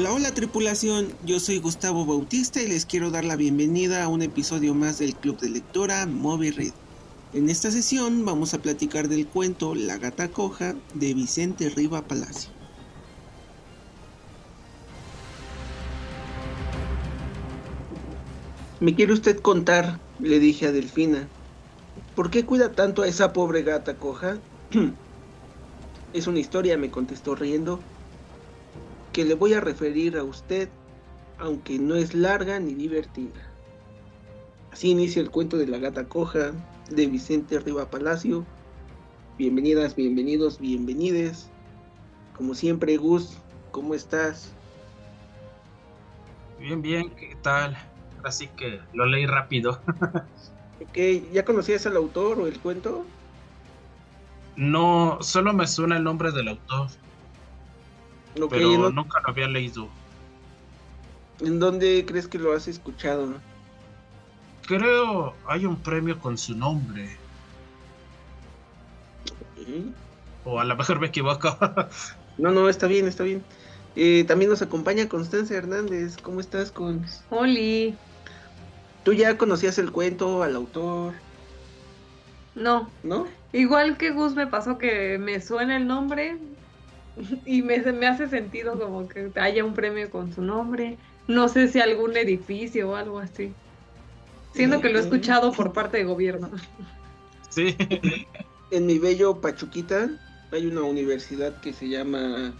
Hola, hola tripulación, yo soy Gustavo Bautista y les quiero dar la bienvenida a un episodio más del Club de Lectora Moby Read. En esta sesión vamos a platicar del cuento La gata coja de Vicente Riva Palacio. ¿Me quiere usted contar? le dije a Delfina. ¿Por qué cuida tanto a esa pobre gata coja? es una historia, me contestó riendo que le voy a referir a usted, aunque no es larga ni divertida. Así inicia el cuento de la gata coja de Vicente Riva Palacio. Bienvenidas, bienvenidos, bienvenides. Como siempre, Gus, ¿cómo estás? Bien, bien, ¿qué tal? Así que lo leí rápido. ok, ¿ya conocías al autor o el cuento? No, solo me suena el nombre del autor pero nunca lo había leído. ¿En dónde crees que lo has escuchado? Creo hay un premio con su nombre. O a lo mejor me equivoco. no, no, está bien, está bien. Eh, también nos acompaña Constancia Hernández. ¿Cómo estás, con? Oli. ¿Tú ya conocías el cuento, al autor? No. ¿No? Igual que Gus me pasó que me suena el nombre, y me, me hace sentido como que haya un premio con su nombre. No sé si algún edificio o algo así. Siendo que lo he escuchado por parte de gobierno. Sí. En mi bello Pachuquita hay una universidad que se llama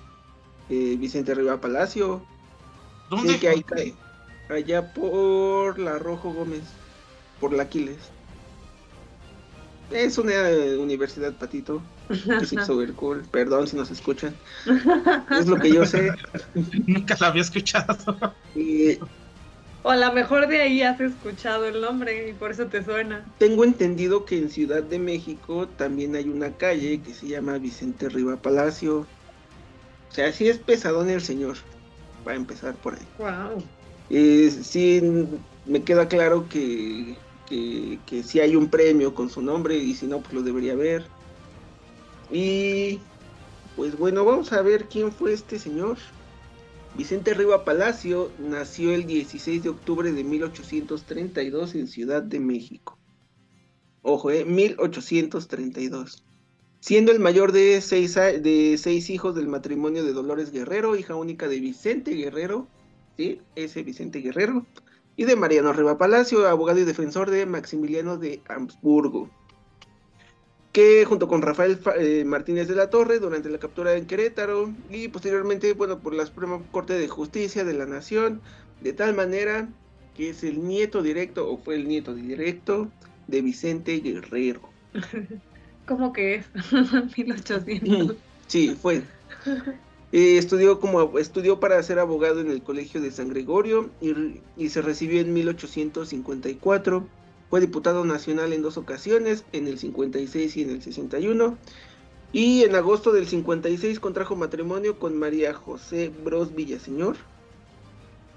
eh, Vicente Riva Palacio. ¿Dónde? que hay allá por la Rojo Gómez, por la Aquiles. Es una universidad, Patito. Es super cool. Perdón si nos escuchan. Es lo que yo sé. Nunca la había escuchado. O a lo mejor de ahí has escuchado el nombre y por eso te suena. Tengo entendido que en Ciudad de México también hay una calle que se llama Vicente Riva Palacio. O sea, sí es pesadón el señor. Para empezar por ahí. Wow. Eh, sí, me queda claro que que, si hay un premio con su nombre y si no, pues lo debería haber. Y pues bueno, vamos a ver quién fue este señor. Vicente Riva Palacio nació el 16 de octubre de 1832 en Ciudad de México. Ojo, eh, 1832. Siendo el mayor de seis, de seis hijos del matrimonio de Dolores Guerrero, hija única de Vicente Guerrero, ¿sí? Ese Vicente Guerrero, y de Mariano Riva Palacio, abogado y defensor de Maximiliano de Habsburgo, que junto con Rafael eh, Martínez de la Torre durante la captura en Querétaro y posteriormente, bueno, por la Suprema Corte de Justicia de la Nación, de tal manera que es el nieto directo o fue el nieto directo de Vicente Guerrero. ¿Cómo que es? 1800. Sí, fue. Eh, estudió, como, estudió para ser abogado en el Colegio de San Gregorio y, se recibió en 1854. Fue diputado nacional en dos ocasiones, en el 56 y en el 61. Y en agosto del 56 contrajo matrimonio con María José Bros Villaseñor,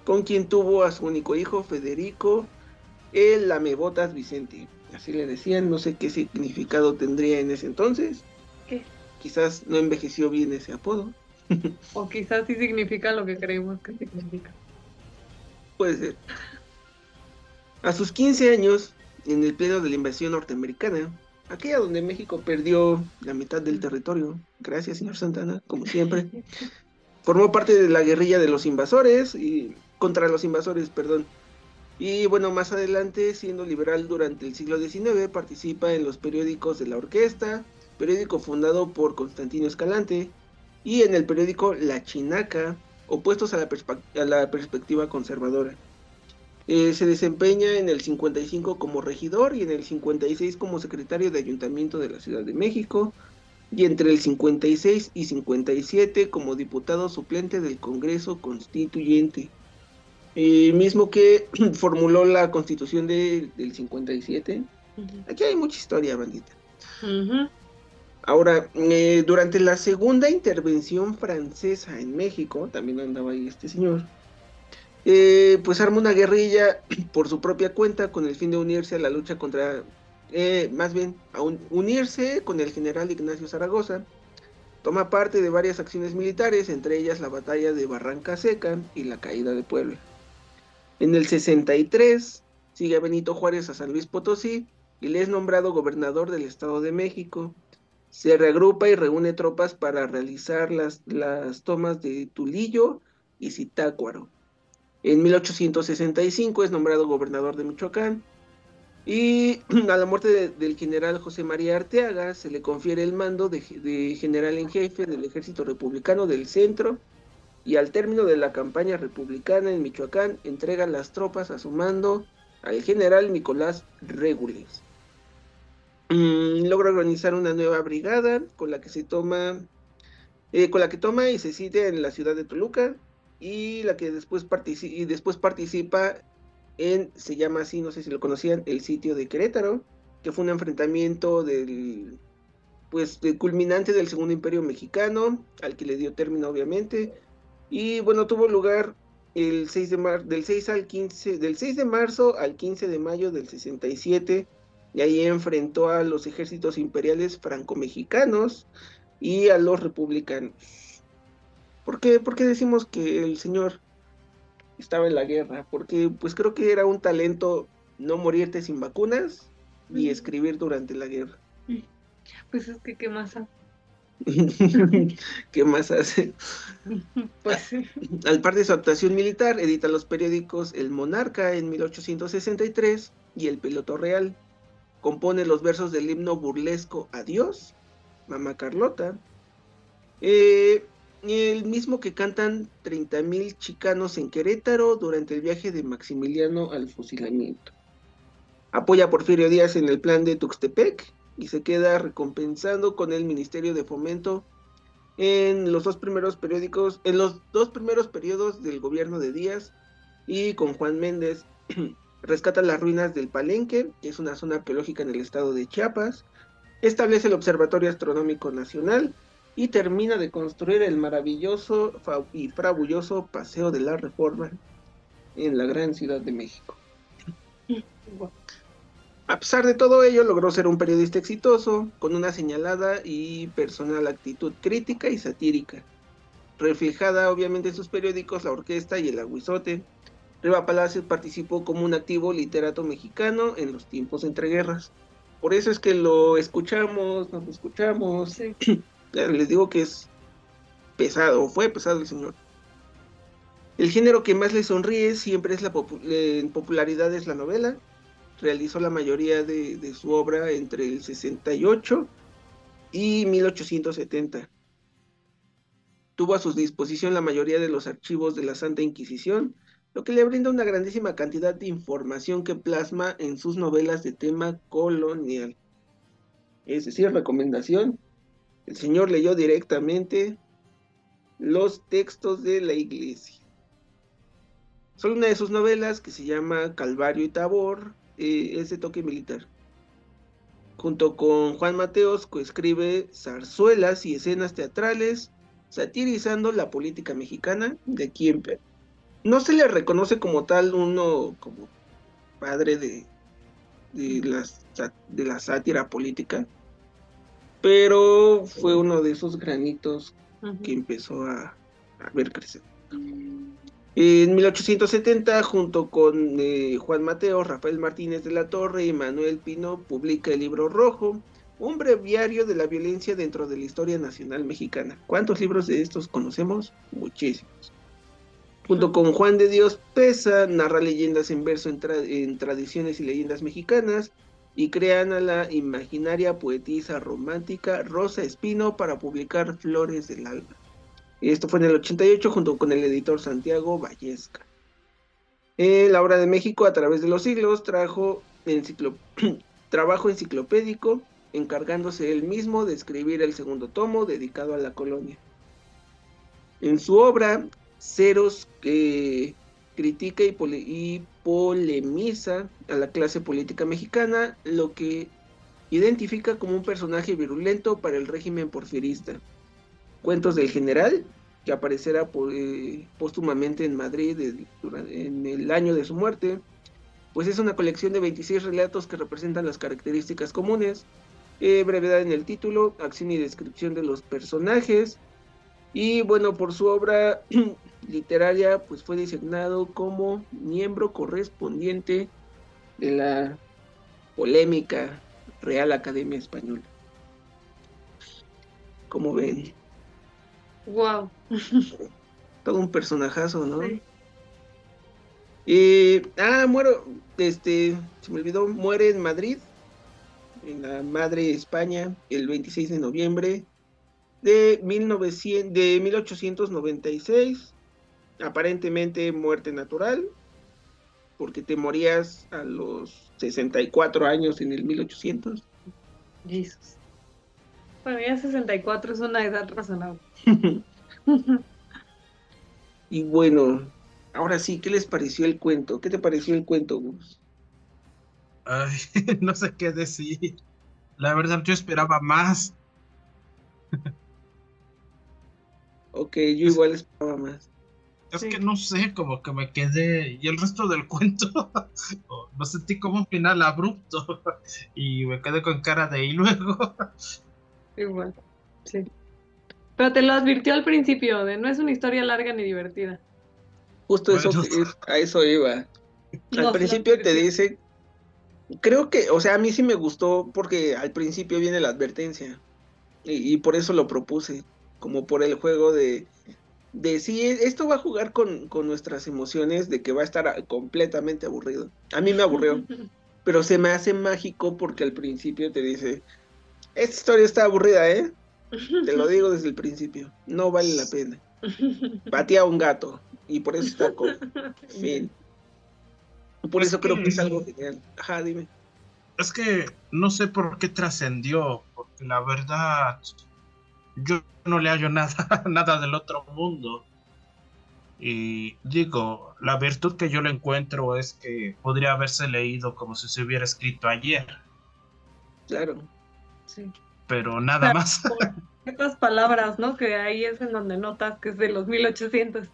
con quien tuvo a su único hijo, Federico, el Lamebotas Vicente. Así le decían, no sé qué significado tendría en ese entonces. ¿Qué? Quizás no envejeció bien ese apodo. o quizás sí significa lo que creemos que significa. Puede ser. A sus 15 años, en el pleno de la invasión norteamericana, aquella donde México perdió la mitad del territorio, gracias señor Santana, como siempre, formó parte de la guerrilla de los invasores y contra los invasores, perdón. Y bueno, más adelante, siendo liberal durante el siglo XIX, participa en los periódicos de la Orquesta, periódico fundado por Constantino Escalante, y en el periódico La Chinaca, opuestos a la, perspectiva conservadora. Eh, se desempeña en el 55 como regidor y en el 56 como secretario de Ayuntamiento de la Ciudad de México y entre el 56 y 57 como diputado suplente del Congreso Constituyente. Eh, mismo que formuló la constitución del 57. Aquí hay mucha historia, bandita. Ahora, eh, durante la segunda intervención francesa en México, también andaba ahí este señor, eh, pues armó una guerrilla por su propia cuenta con el fin de unirse a la lucha contra, eh, más bien, a unirse con el general Ignacio Zaragoza, Toma parte de varias acciones militares, entre ellas la batalla de Barranca Seca y la caída de Puebla. En el 63 sigue a Benito Juárez a San Luis Potosí y le es nombrado gobernador del Estado de México. Se reagrupa y reúne tropas para realizar las, las tomas de Tulillo y Zitácuaro. En 1865 es nombrado gobernador de Michoacán y a la muerte del general José María Arteaga se le confiere el mando de, general en jefe del ejército republicano del centro y al término de la campaña republicana en Michoacán entrega las tropas a su mando al general Nicolás Regules. Mm, logra organizar una nueva brigada con la que se toma, eh, con la que toma y se sitúa en la ciudad de Toluca y la que después, y después participa en, se llama así, no sé si lo conocían, el sitio de Querétaro, que fue un enfrentamiento del, pues, culminante del Segundo Imperio Mexicano, al que le dio término obviamente, y bueno, tuvo lugar el 6 de mar del 6 al 15, del 6 de marzo al 15 de mayo del 67, y ahí enfrentó a los ejércitos imperiales franco-mexicanos y a los republicanos. ¿Por qué? ¿Por qué decimos que el señor estaba en la guerra, porque pues creo que era un talento no morirte sin vacunas y escribir durante la guerra. Pues es que, ¿qué más hace? ¿Qué más hace? pues sí. Al par de su actuación militar, edita los periódicos El Monarca en 1863 y El Piloto Real. Compone los versos del himno burlesco Adiós, Mamá Carlota. Eh, el mismo que cantan 30.000 chicanos en Querétaro durante el viaje de Maximiliano al fusilamiento. Apoya a Porfirio Díaz en el plan de Tuxtepec y se queda recompensando con el Ministerio de Fomento en los dos primeros periódicos, en los dos primeros periodos del gobierno de Díaz y con Juan Méndez. Rescata las ruinas del Palenque, que es una zona arqueológica en el estado de Chiapas, establece el Observatorio Astronómico Nacional y termina de construir el maravilloso y frabulloso Paseo de la Reforma en la gran Ciudad de México. A pesar de todo ello, logró ser un periodista exitoso, con una señalada y personal actitud crítica y satírica, reflejada obviamente en sus periódicos La Orquesta y El Aguizote. Riva Palacios participó como un activo literato mexicano en los tiempos entre guerras. Por eso es que lo escuchamos, nos escuchamos. Les digo que es pesado, fue pesado el señor. El género que más le sonríe siempre es la en popularidad es la novela. Realizó la mayoría de, su obra entre el 68 y 1870. Tuvo a su disposición la mayoría de los archivos de la Santa Inquisición, lo que le brinda una grandísima cantidad de información que plasma en sus novelas de tema colonial. Es decir, recomendación, el Señor leyó directamente los textos de la iglesia. Solo una de sus novelas, que se llama Calvario y Tabor, eh, es de toque militar. Junto con Juan Mateos, coescribe zarzuelas y escenas teatrales satirizando la política mexicana de aquí No se le reconoce como tal uno como padre de, de, de la sátira política, pero fue uno de esos granitos que empezó a, ver crecer. En 1870, junto con eh, Juan Mateo, Rafael Martínez de la Torre y Manuel Pino, publica el libro Rojo, un breviario de la violencia dentro de la historia nacional mexicana. ¿Cuántos libros de estos conocemos? Muchísimos. Junto con Juan de Dios Pesa, narra leyendas en verso en tradiciones y leyendas mexicanas, y crean a la imaginaria poetisa romántica Rosa Espino para publicar Flores del Alma. Esto fue en el 88 junto con el editor Santiago Vallesca. la obra de México a través de los siglos trajo trabajo enciclopédico encargándose él mismo de escribir el segundo tomo dedicado a la colonia. En su obra, Ceros, que critica y, polemiza a la clase política mexicana, lo que identifica como un personaje virulento para el régimen porfirista. Cuentos del general, que aparecerá eh, póstumamente en Madrid en el año de su muerte, pues es una colección de 26 relatos que representan las características comunes Eh, brevedad en el título, acción y descripción de los personajes. Y bueno, por su obra literaria, pues fue designado como miembro correspondiente de la polémica Real Academia Española. Como ven. Wow. Todo un personajazo, ¿no? Sí. ah, muero, este, se me olvidó, muere en Madrid, en la Madre España, el 26 de noviembre de, 1900, de 1896. Aparentemente muerte natural, porque te morías a los 64 años en el 1800. Jesús. Bueno, ya 64 es una edad razonable. y bueno, ahora sí, ¿qué les pareció el cuento? ¿Qué te pareció el cuento, Gus? Ay, no sé qué decir. La verdad, yo esperaba más. ok, yo igual esperaba más. Es que no sé, como que me quedé. Y el resto del cuento, lo sentí como un final abrupto. Y me quedé con cara de y luego. Igual, sí. Pero te lo advirtió al principio, de no es una historia larga ni divertida. Justo eso, a eso iba. Al principio te dice. Creo que, o sea, a mí sí me gustó porque al principio viene la advertencia. y por eso lo propuse. Como por el juego de de si esto va a jugar con, nuestras emociones, de que va a estar completamente aburrido. A mí me aburrió, pero se me hace mágico porque al principio te dice, esta historia está aburrida, ¿eh? Te lo digo desde el principio, no vale la pena. Batía a un gato y por eso está con fin. Por eso creo que es algo genial. Ajá, dime. Es que no sé por qué trascendió, porque la verdad yo no le hallo nada, nada del otro mundo. Y digo, la virtud que yo le encuentro es que podría haberse leído como si se hubiera escrito ayer. Claro. Sí. Pero nada más. Estas palabras, ¿no? Que ahí es en donde notas que es de los 1800.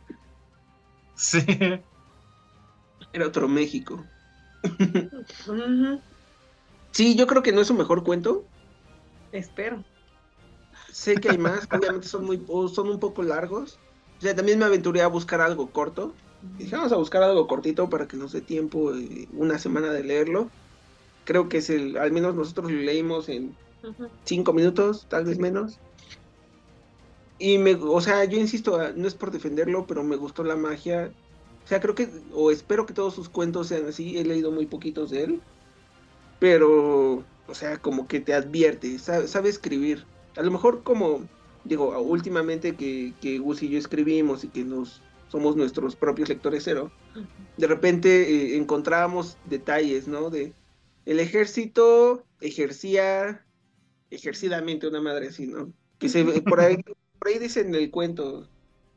Sí. Era otro México. Sí, yo creo que no es un mejor cuento. Espero. Sé que hay más, obviamente son muy son un poco largos. O sea, también me aventuré a buscar algo corto. Dije, vamos a buscar algo cortito para que nos dé tiempo, eh, una semana de leerlo. Creo que es el, al menos nosotros lo leímos en cinco minutos, tal vez menos. Y me, o sea, yo insisto, ah, no es por defenderlo, pero me gustó la magia. O sea, creo que, o espero que todos sus cuentos sean así. He leído muy poquitos de él. Pero, o sea, como que te advierte, sabe escribir a lo mejor como, digo, últimamente que, que Gus y yo escribimos y que nos somos nuestros propios lectores cero, de repente eh, encontrábamos detalles, ¿no? De el ejército ejercía ejercidamente una madre así, ¿no? Que se por ahí, por ahí dicen en el cuento,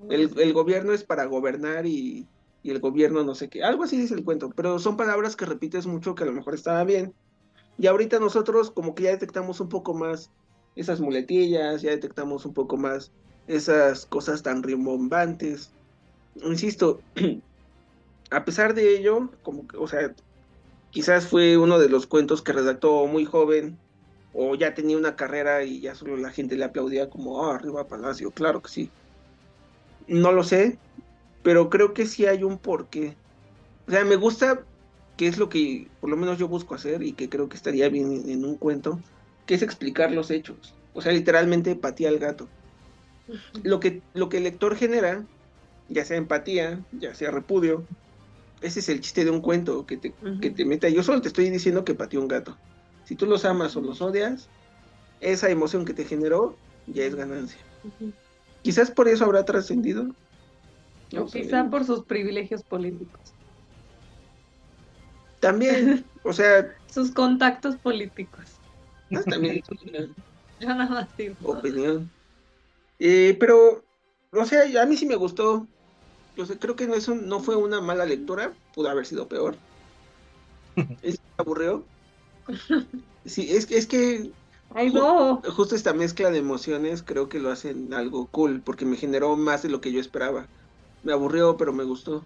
el, gobierno es para gobernar y, y, el gobierno no sé qué, algo así dice el cuento, pero son palabras que repites mucho que a lo mejor estaba bien. Y ahorita nosotros como que ya detectamos un poco más esas muletillas, ya detectamos un poco más esas cosas tan rimbombantes. Insisto, a pesar de ello, como o sea, quizás fue uno de los cuentos que redactó muy joven, o ya tenía una carrera y ya solo la gente le aplaudía como, ah, arriba Palacio, claro que sí. No lo sé, pero creo que sí hay un porqué. O sea, me gusta, que es lo que por lo menos yo busco hacer y que creo que estaría bien en un cuento, que es explicar los hechos. O sea, literalmente empatía al gato. Lo que, lo que el lector genera, ya sea empatía, ya sea repudio, ese es el chiste de un cuento que te, que te meta. Yo solo te estoy diciendo que pateó un gato. Si tú los amas o los odias, esa emoción que te generó ya es ganancia. Quizás por eso habrá trascendido. No quizás por sus privilegios políticos. También, o sea... Sus contactos políticos. También Yo nada más Opinión. Eh, pero, o sea, a mí sí me gustó. Yo sé, creo que no, es no fue una mala lectura, pudo haber sido peor. es aburrió. Sí, es que, es que justo esta mezcla de emociones creo que lo hacen algo cool, porque me generó más de lo que yo esperaba. Me aburrió, pero me gustó.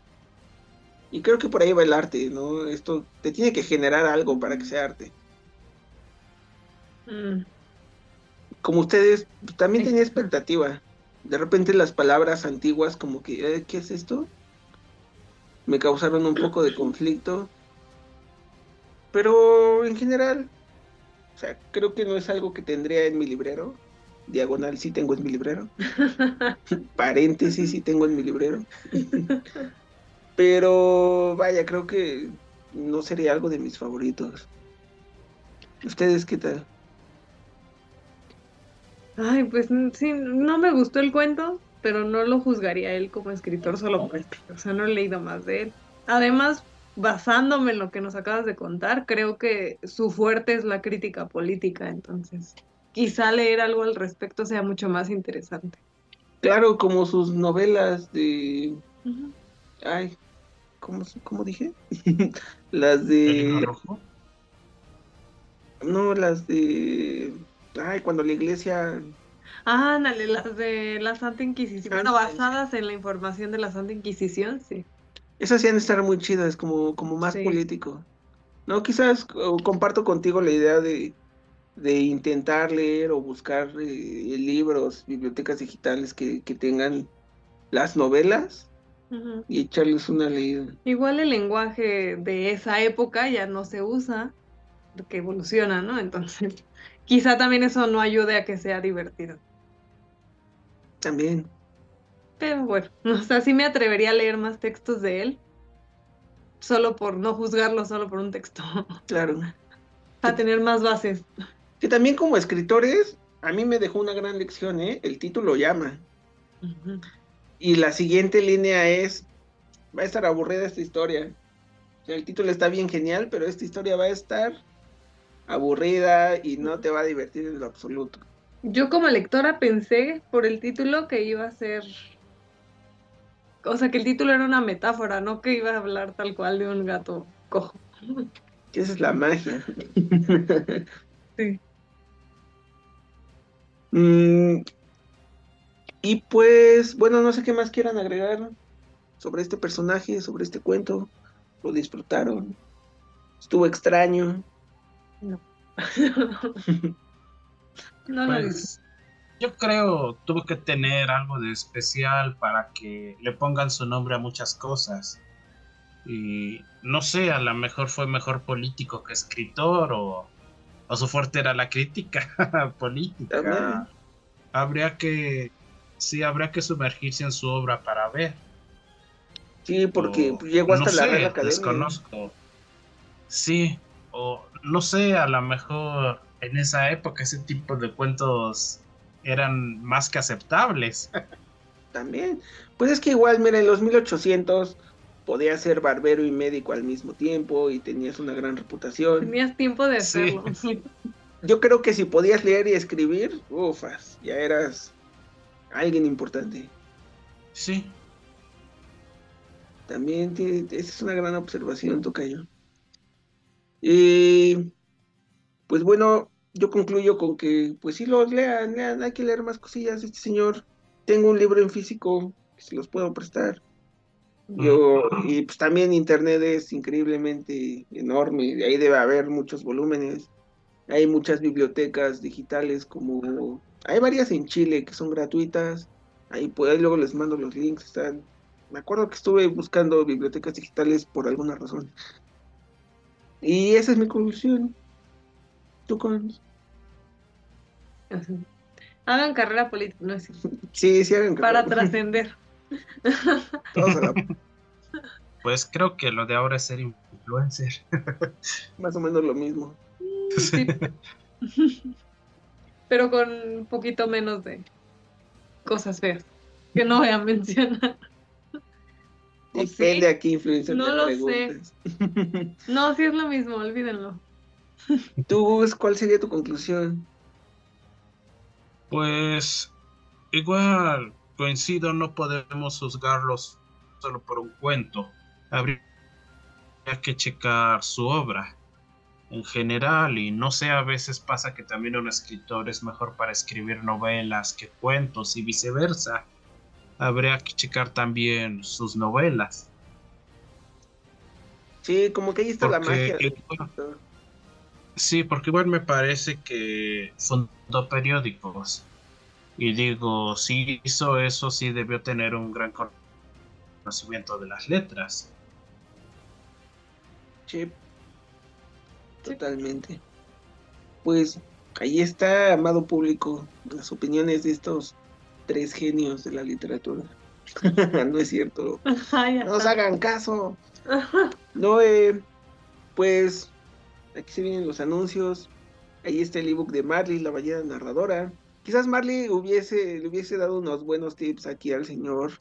Y creo que por ahí va el arte, ¿no? Esto te tiene que generar algo para que sea arte. Mm. Como ustedes, también tenía expectativa. De repente las palabras antiguas como que, eh, ¿qué es esto? Me causaron un poco de conflicto. Pero en general, o sea, creo que no es algo que tendría en mi librero. Diagonal sí tengo en mi librero. Paréntesis sí tengo en mi librero. Pero vaya, creo que no sería algo de mis favoritos. ¿Ustedes qué tal? Ay, pues sí, no me gustó el cuento, pero no lo juzgaría él como escritor solo por esto. O sea, no he leído más de él. Además, basándome en lo que nos acabas de contar, creo que su fuerte es la crítica política, entonces quizá leer algo al respecto sea mucho más interesante. Claro, como sus novelas de... Ay, ¿cómo, cómo dije? las ¿El de... libro rojo? No, las de... Ay, cuando la iglesia... Ah, ándale, las de la Santa Inquisición. Ah, Bueno, sí. basadas en la información de la Santa Inquisición, sí. Esas sí han de estar muy chidas, como, como más Sí. político. No, quizás o, comparto contigo la idea de, de intentar leer o buscar eh, libros, bibliotecas digitales que, que tengan las novelas y echarles una leída. Igual el lenguaje de esa época ya no se usa, que evoluciona, ¿no? Entonces, quizá también eso no ayude a que sea divertido. También. Pero bueno, o sea, sí me atrevería a leer más textos de él, solo por no juzgarlo, solo por un texto, Claro. para tener más bases. Que también como escritores, a mí me dejó una gran lección, ¿eh? El título llama. Y la siguiente línea es, va a estar aburrida esta historia. O sea, el título está bien genial, pero esta historia va a estar aburrida y no te va a divertir en lo absoluto. Yo como lectora pensé por el título que iba a ser, o sea, que el título era una metáfora, no que iba a hablar tal cual de un gato cojo. Esa es la magia. Sí. Mm, y pues, bueno, no sé qué más quieran agregar sobre este personaje, sobre este cuento. ¿Lo disfrutaron? ¿Estuvo extraño? No. No lo. Pues yo creo tuvo que tener algo de especial para que le pongan su nombre a muchas cosas. Y no sé, a lo mejor fue mejor político que escritor o, o su fuerte era la crítica política. También. Habría que, sí, habría que sumergirse en su obra para ver. Sí, porque O, llegó hasta no la sé, Real Academia. Desconozco. Sí, o no sé, a lo mejor en esa época ese tipo de cuentos eran más que aceptables. También. Pues es que igual, mira, en los 1800 podías ser barbero y médico al mismo tiempo y tenías una gran reputación. Tenías tiempo de Sí. hacerlo. Yo creo que si podías leer y escribir, ufas, ya eras alguien importante. Sí, También tiene- esa es una gran observación, Tocayo. Y pues bueno, yo concluyo con que, pues sí, los lean, lean, hay que leer más cosillas. Este señor, tengo un libro en físico que se los puedo prestar. Yo, y pues también internet es increíblemente enorme, de ahí debe haber muchos volúmenes. Hay muchas bibliotecas digitales como hay varias en Chile que son gratuitas. Ahí pues ahí luego les mando los links, están. Me acuerdo que estuve buscando bibliotecas digitales por alguna razón. Y esa es mi conclusión. ¿Tú con? Hagan carrera política, no es cierto, Sí, sí hagan para carrera. trascender. Todos a la- pues creo que lo de ahora es ser influencer. más o menos lo mismo. Sí. Pero con un poquito menos de cosas feas que no voy a mencionar. ¿O Depende sí? a qué influencer No te lo sé. No, sí es lo mismo, olvídenlo. Tú, Gus, ¿cuál sería tu conclusión? Pues igual coincido, no podemos juzgarlos solo por un cuento. Habría que checar su obra en general y no sé, a veces pasa que también un escritor es mejor para escribir novelas que cuentos y viceversa. Habría que checar también sus novelas. Sí, como que ahí está la Porque magia. igual- Sí, porque igual me parece que son dos periódicos. Y digo, si hizo eso, sí debió tener un gran conocimiento de las letras. Sí, totalmente. Pues ahí está, amado público, las opiniones de estos tres genios de la literatura. no es cierto. no os hagan caso. no, eh, pues aquí se vienen los anuncios. Ahí está el ebook de Marley, la ballena narradora. Quizás Marley hubiese, le hubiese dado unos buenos tips aquí al señor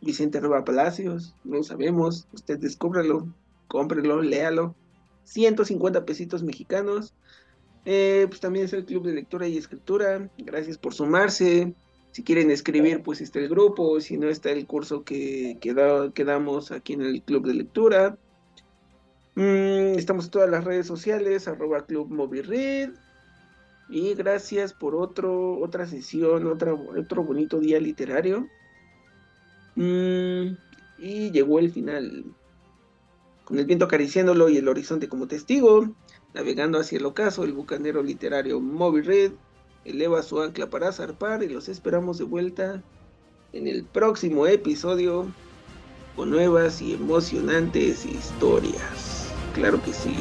Vicente Roba Palacios. No lo sabemos. Usted descúbrelo, cómprelo, léalo. 150 pesitos mexicanos. Eh, pues también es el Club de Lectura y Escritura. Gracias por sumarse. Si quieren escribir, pues está el grupo. Si no, está el curso que, que, damos aquí en el Club de Lectura. Mm, estamos en todas las redes sociales, arroba Club. Y gracias por otra sesión, otro bonito día literario. Mm, y llegó el final. Con el viento acariciándolo y el horizonte como testigo, navegando hacia el ocaso, el bucanero literario Moby eleva su ancla para zarpar y los esperamos de vuelta en el próximo episodio con nuevas y emocionantes historias. Claro que sí.